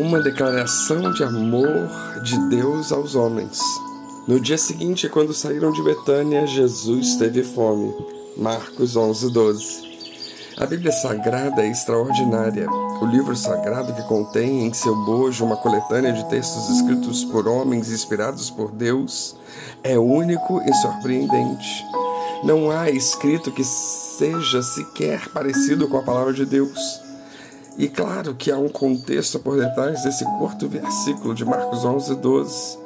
uma declaração de amor de Deus aos homens. No dia seguinte, quando saíram de Betânia, Jesus teve fome. Marcos 11, 12. A Bíblia Sagrada é extraordinária. O livro sagrado que contém em seu bojo uma coletânea de textos escritos por homens inspirados por Deus é único e surpreendente. Não há escrito que seja sequer parecido com a palavra de Deus. E claro que há um contexto por detrás desse curto versículo de Marcos 11, 12,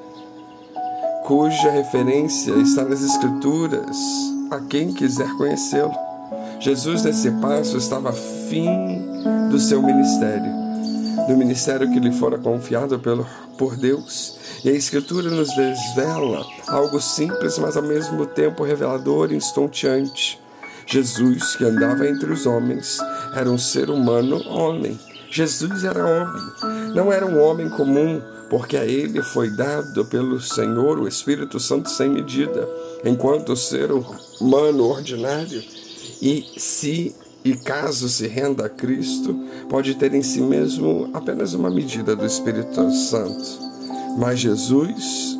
cuja referência está nas Escrituras a quem quiser conhecê-lo. Jesus, nesse passo, estava fim do seu ministério, do ministério que lhe fora confiado pelo, por Deus. E a Escritura nos desvela algo simples, mas ao mesmo tempo revelador e estonteante. Jesus, que andava entre os homens, era um ser humano homem. Jesus era homem, não era um homem comum, porque a ele foi dado pelo Senhor o Espírito Santo sem medida, enquanto ser humano ordinário e se e caso se renda a Cristo, pode ter em si mesmo apenas uma medida do Espírito Santo. Mas Jesus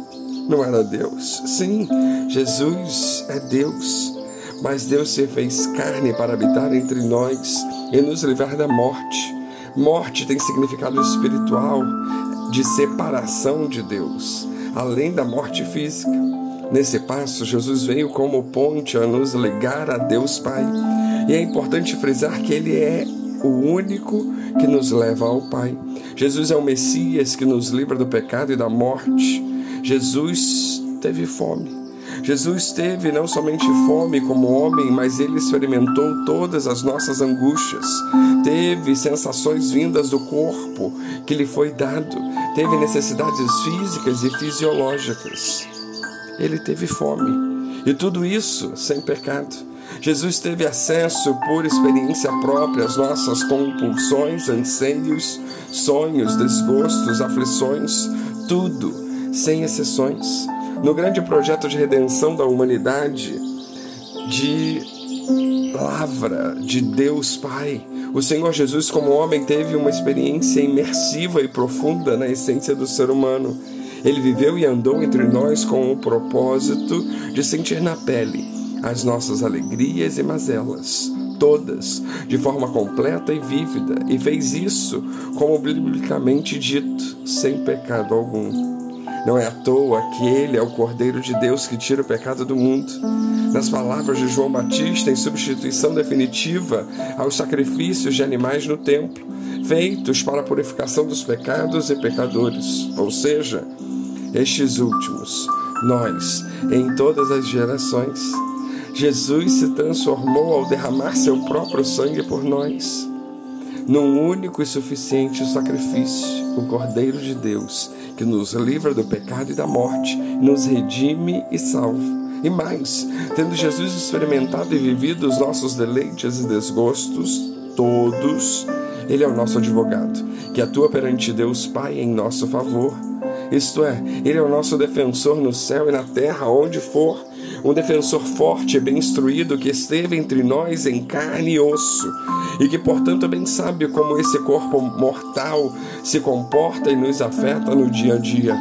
não era Deus. Sim, Jesus é Deus. Mas Deus se fez carne para habitar entre nós e nos livrar da morte. Morte tem significado espiritual de separação de Deus, além da morte física. Nesse passo, Jesus veio como ponte a nos ligar a Deus Pai. E é importante frisar que Ele é o único que nos leva ao Pai. Jesus é o Messias que nos livra do pecado e da morte. Jesus teve fome. Jesus teve não somente fome como homem, mas ele experimentou todas as nossas angústias. Teve sensações vindas do corpo que lhe foi dado. Teve necessidades físicas e fisiológicas. Ele teve fome. E tudo isso sem pecado. Jesus teve acesso por experiência própria às nossas compulsões, anseios, sonhos, desgostos, aflições, tudo, sem exceções. No grande projeto de redenção da humanidade, de lavra de Deus Pai, o Senhor Jesus, como homem, teve uma experiência imersiva e profunda na essência do ser humano. Ele viveu e andou entre nós com o propósito de sentir na pele as nossas alegrias e mazelas, todas, de forma completa e vívida, e fez isso, como biblicamente dito, sem pecado algum. Não é à toa que ele é o Cordeiro de Deus que tira o pecado do mundo. Nas palavras de João Batista, em substituição definitiva aos sacrifícios de animais no templo, feitos para a purificação dos pecados e pecadores, ou seja, estes últimos, nós, em todas as gerações. Jesus se transformou ao derramar seu próprio sangue por nós, num único e suficiente sacrifício, o Cordeiro de Deus, que nos livra do pecado e da morte, nos redime e salva. E mais, tendo Jesus experimentado e vivido os nossos deleites e desgostos, todos, Ele é o nosso advogado, que atua perante Deus Pai em nosso favor. Isto é, Ele é o nosso defensor no céu e na terra, onde for um defensor forte e bem instruído que esteve entre nós em carne e osso, e que, portanto, bem sabe como esse corpo mortal se comporta e nos afeta no dia a dia.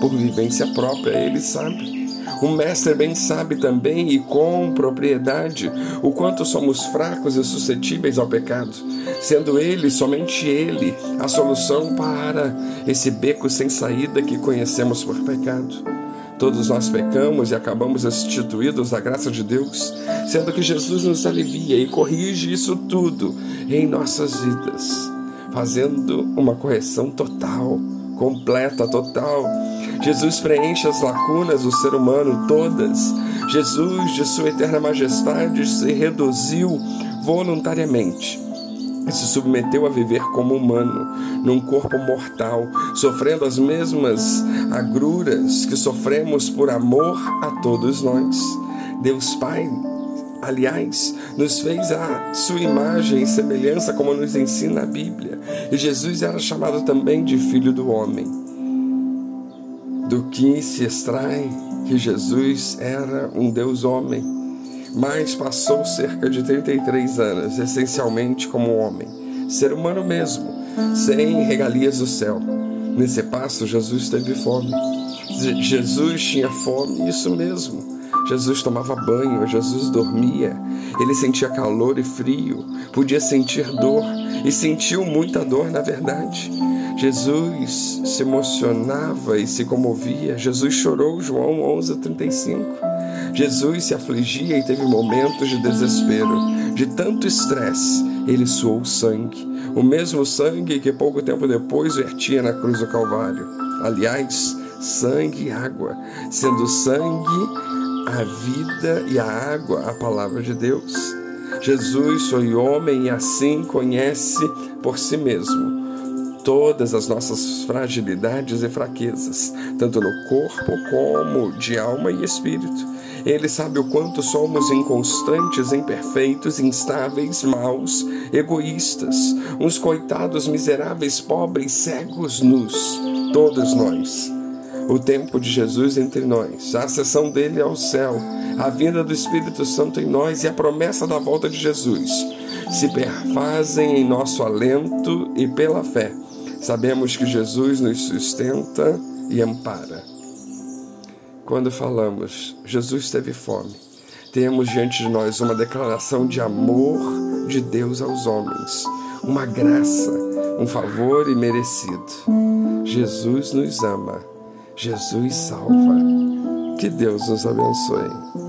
Por vivência própria, ele sabe. O mestre bem sabe também e com propriedade o quanto somos fracos e suscetíveis ao pecado, sendo ele, somente ele, a solução para esse beco sem saída que conhecemos por pecado. Todos nós pecamos e acabamos destituídos da graça de Deus, sendo que Jesus nos alivia e corrige isso tudo em nossas vidas, fazendo uma correção total, completa, total. Jesus preenche as lacunas do ser humano todas. Jesus, de sua eterna majestade, se reduziu voluntariamente se submeteu a viver como humano, num corpo mortal, sofrendo as mesmas agruras que sofremos por amor a todos nós. Deus Pai, aliás, nos fez a sua imagem e semelhança, como nos ensina a Bíblia. E Jesus era chamado também de Filho do Homem. Do que se extrai que Jesus era um Deus homem mas passou cerca de 33 anos, essencialmente como homem, ser humano mesmo, sem regalias do céu. Nesse passo, Jesus teve fome. Jesus tinha fome, isso mesmo. Jesus tomava banho, Jesus dormia, ele sentia calor e frio, podia sentir dor e sentiu muita dor na verdade. Jesus se emocionava e se comovia. Jesus chorou, João 11:35. Jesus se afligia e teve momentos de desespero, de tanto estresse. Ele suou sangue, o mesmo sangue que pouco tempo depois vertia na cruz do Calvário. Aliás, sangue e água, sendo sangue a vida e a água, a palavra de Deus. Jesus foi homem e assim conhece por si mesmo todas as nossas fragilidades e fraquezas, tanto no corpo como de alma e espírito. Ele sabe o quanto somos inconstantes, imperfeitos, instáveis, maus, egoístas, uns coitados miseráveis, pobres, cegos, nus, todos nós o tempo de Jesus entre nós, a ascensão dele ao céu, a vinda do Espírito Santo em nós e a promessa da volta de Jesus se perfazem em nosso alento e pela fé. Sabemos que Jesus nos sustenta e ampara. Quando falamos, Jesus teve fome, temos diante de nós uma declaração de amor de Deus aos homens, uma graça, um favor imerecido. Jesus nos ama Jesus salva. Que Deus nos abençoe.